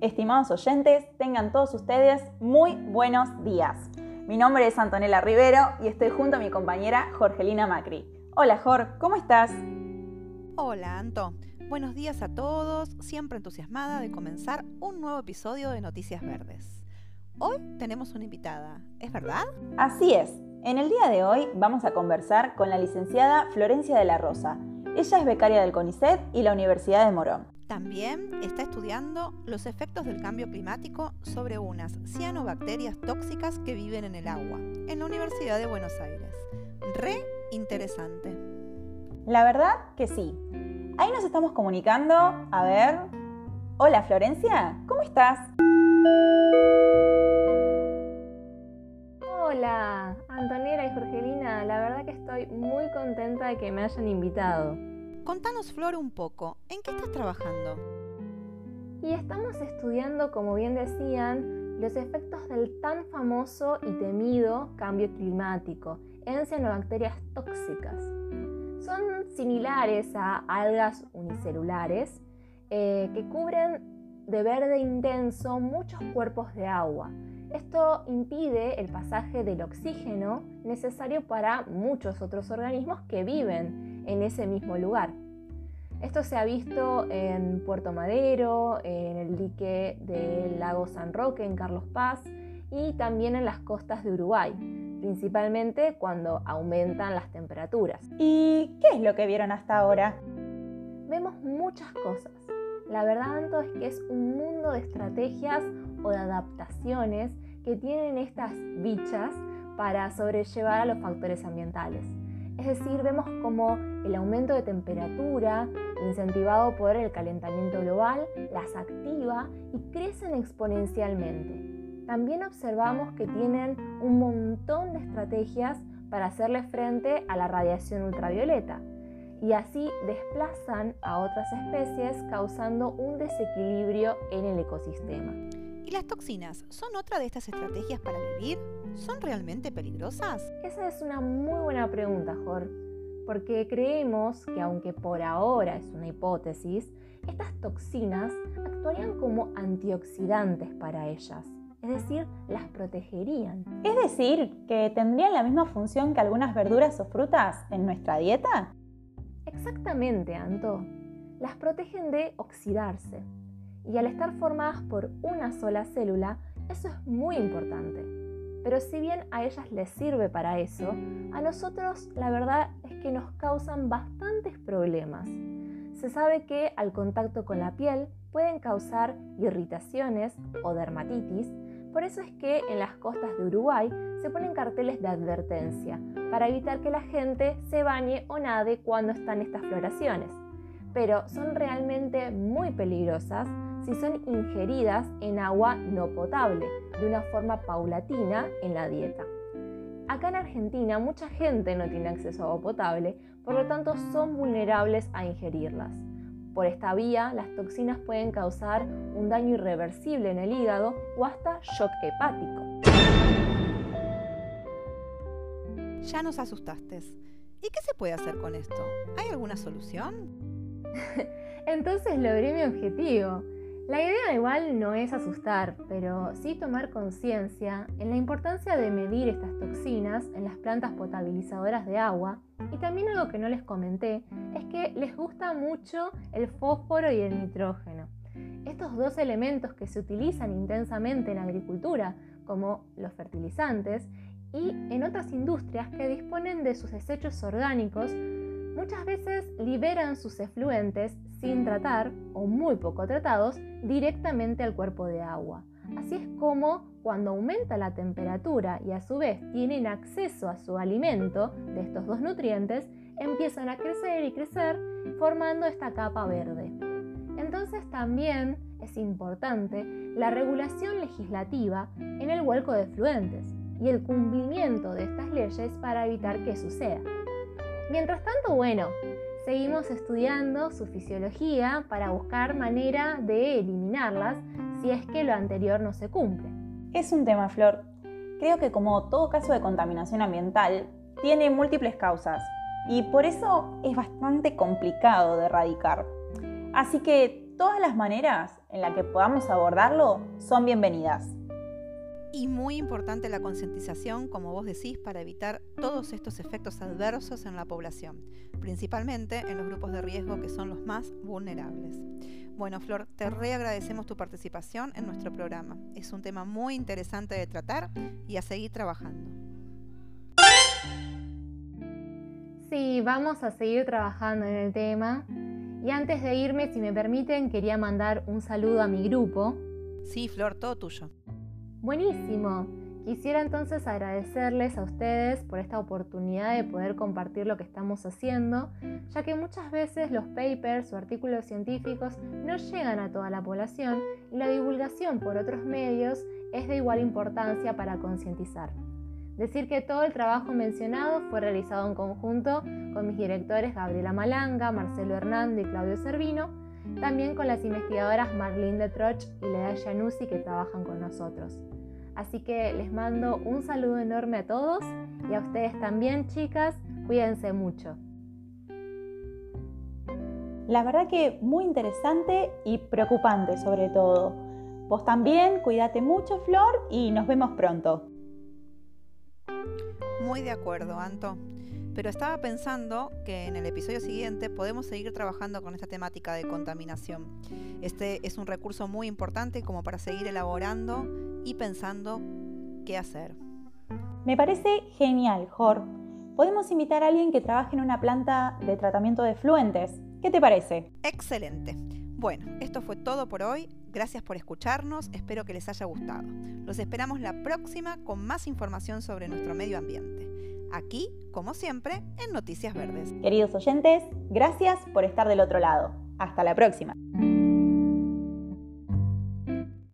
Estimados oyentes, tengan todos ustedes muy buenos días. Mi nombre es Antonella Rivero y estoy junto a mi compañera Jorgelina Macri. Hola Jor, ¿cómo estás? Hola Anto, buenos días a todos, siempre entusiasmada de comenzar un nuevo episodio de Noticias Verdes. Hoy tenemos una invitada, ¿es verdad? Así es, en el día de hoy vamos a conversar con la licenciada Florencia de la Rosa. Ella es becaria del CONICET y la Universidad de Morón. También está estudiando los efectos del cambio climático sobre unas cianobacterias tóxicas que viven en el agua, en la Universidad de Buenos Aires. Re interesante. La verdad que sí. Ahí nos estamos comunicando. A ver. Hola Florencia, ¿cómo estás? Hola, Antonera y Jorgelina, la verdad que estoy muy contenta de que me hayan invitado. Contanos, Flor, un poco, ¿en qué estás trabajando? Y estamos estudiando, como bien decían, los efectos del tan famoso y temido cambio climático en cianobacterias tóxicas. Son similares a algas unicelulares eh, que cubren de verde intenso muchos cuerpos de agua esto impide el pasaje del oxígeno necesario para muchos otros organismos que viven en ese mismo lugar. Esto se ha visto en Puerto Madero, en el dique del lago San Roque en Carlos Paz y también en las costas de Uruguay, principalmente cuando aumentan las temperaturas. ¿Y qué es lo que vieron hasta ahora? Vemos muchas cosas. La verdad, Anto, es que es un mundo de estrategias o de adaptaciones que tienen estas bichas para sobrellevar a los factores ambientales. Es decir, vemos como el aumento de temperatura, incentivado por el calentamiento global, las activa y crecen exponencialmente. También observamos que tienen un montón de estrategias para hacerle frente a la radiación ultravioleta y así desplazan a otras especies causando un desequilibrio en el ecosistema. ¿Y las toxinas son otra de estas estrategias para vivir? ¿Son realmente peligrosas? Esa es una muy buena pregunta, Jor, porque creemos que aunque por ahora es una hipótesis, estas toxinas actuarían como antioxidantes para ellas, es decir, las protegerían. Es decir, que tendrían la misma función que algunas verduras o frutas en nuestra dieta. Exactamente, Anto. Las protegen de oxidarse, y al estar formadas por una sola célula, eso es muy importante. Pero si bien a ellas les sirve para eso, a nosotros la verdad es que nos causan bastantes problemas. Se sabe que al contacto con la piel pueden causar irritaciones o dermatitis, por eso es que en las costas de Uruguay se ponen carteles de advertencia para evitar que la gente se bañe o nade cuando están estas floraciones. Pero son realmente muy peligrosas si son ingeridas en agua no potable, de una forma paulatina en la dieta. Acá en Argentina mucha gente no tiene acceso a agua potable, por lo tanto son vulnerables a ingerirlas. Por esta vía, las toxinas pueden causar un daño irreversible en el hígado o hasta shock hepático. Ya nos asustaste. ¿Y qué se puede hacer con esto? ¿Hay alguna solución? Entonces logré mi objetivo. La idea igual no es asustar, pero sí tomar conciencia en la importancia de medir estas toxinas en las plantas potabilizadoras de agua y también algo que no les comenté es que les gusta mucho el fósforo y el nitrógeno. Estos dos elementos que se utilizan intensamente en agricultura, como los fertilizantes, y en otras industrias que disponen de sus desechos orgánicos muchas veces liberan sus efluentes sin tratar o muy poco tratados directamente al cuerpo de agua. Así es como cuando aumenta la temperatura y a su vez tienen acceso a su alimento de estos dos nutrientes, empiezan a crecer y crecer formando esta capa verde. Entonces también es importante la regulación legislativa en el vuelco de efluentes y el cumplimiento de estas leyes para evitar que suceda. Mientras tanto, bueno, seguimos estudiando su fisiología para buscar manera de eliminarlas si es que lo anterior no se cumple. Es un tema, Flor. Creo que como todo caso de contaminación ambiental, tiene múltiples causas y por eso es bastante complicado de erradicar. Así que todas las maneras en las que podamos abordarlo son bienvenidas. Y muy importante la concientización, como vos decís, para evitar todos estos efectos adversos en la población, principalmente en los grupos de riesgo que son los más vulnerables. Bueno, Flor, te reagradecemos tu participación en nuestro programa. Es un tema muy interesante de tratar y a seguir trabajando. Sí, vamos a seguir trabajando en el tema. Y antes de irme, si me permiten, quería mandar un saludo a mi grupo. Sí, Flor, todo tuyo. Buenísimo. Quisiera entonces agradecerles a ustedes por esta oportunidad de poder compartir lo que estamos haciendo, ya que muchas veces los papers o artículos científicos no llegan a toda la población y la divulgación por otros medios es de igual importancia para concientizar. Decir que todo el trabajo mencionado fue realizado en conjunto con mis directores Gabriela Malanga, Marcelo Hernández y Claudio Servino, también con las investigadoras Marlene de Troch y Lea Januzzi que trabajan con nosotros. Así que les mando un saludo enorme a todos y a ustedes también, chicas. Cuídense mucho. La verdad que muy interesante y preocupante sobre todo. Vos también, cuídate mucho, Flor, y nos vemos pronto. Muy de acuerdo, Anto. Pero estaba pensando que en el episodio siguiente podemos seguir trabajando con esta temática de contaminación. Este es un recurso muy importante como para seguir elaborando y pensando qué hacer. Me parece genial, Jor. Podemos invitar a alguien que trabaje en una planta de tratamiento de fluentes. ¿Qué te parece? Excelente. Bueno, esto fue todo por hoy. Gracias por escucharnos, espero que les haya gustado. Los esperamos la próxima con más información sobre nuestro medio ambiente. Aquí, como siempre, en Noticias Verdes. Queridos oyentes, gracias por estar del otro lado. Hasta la próxima.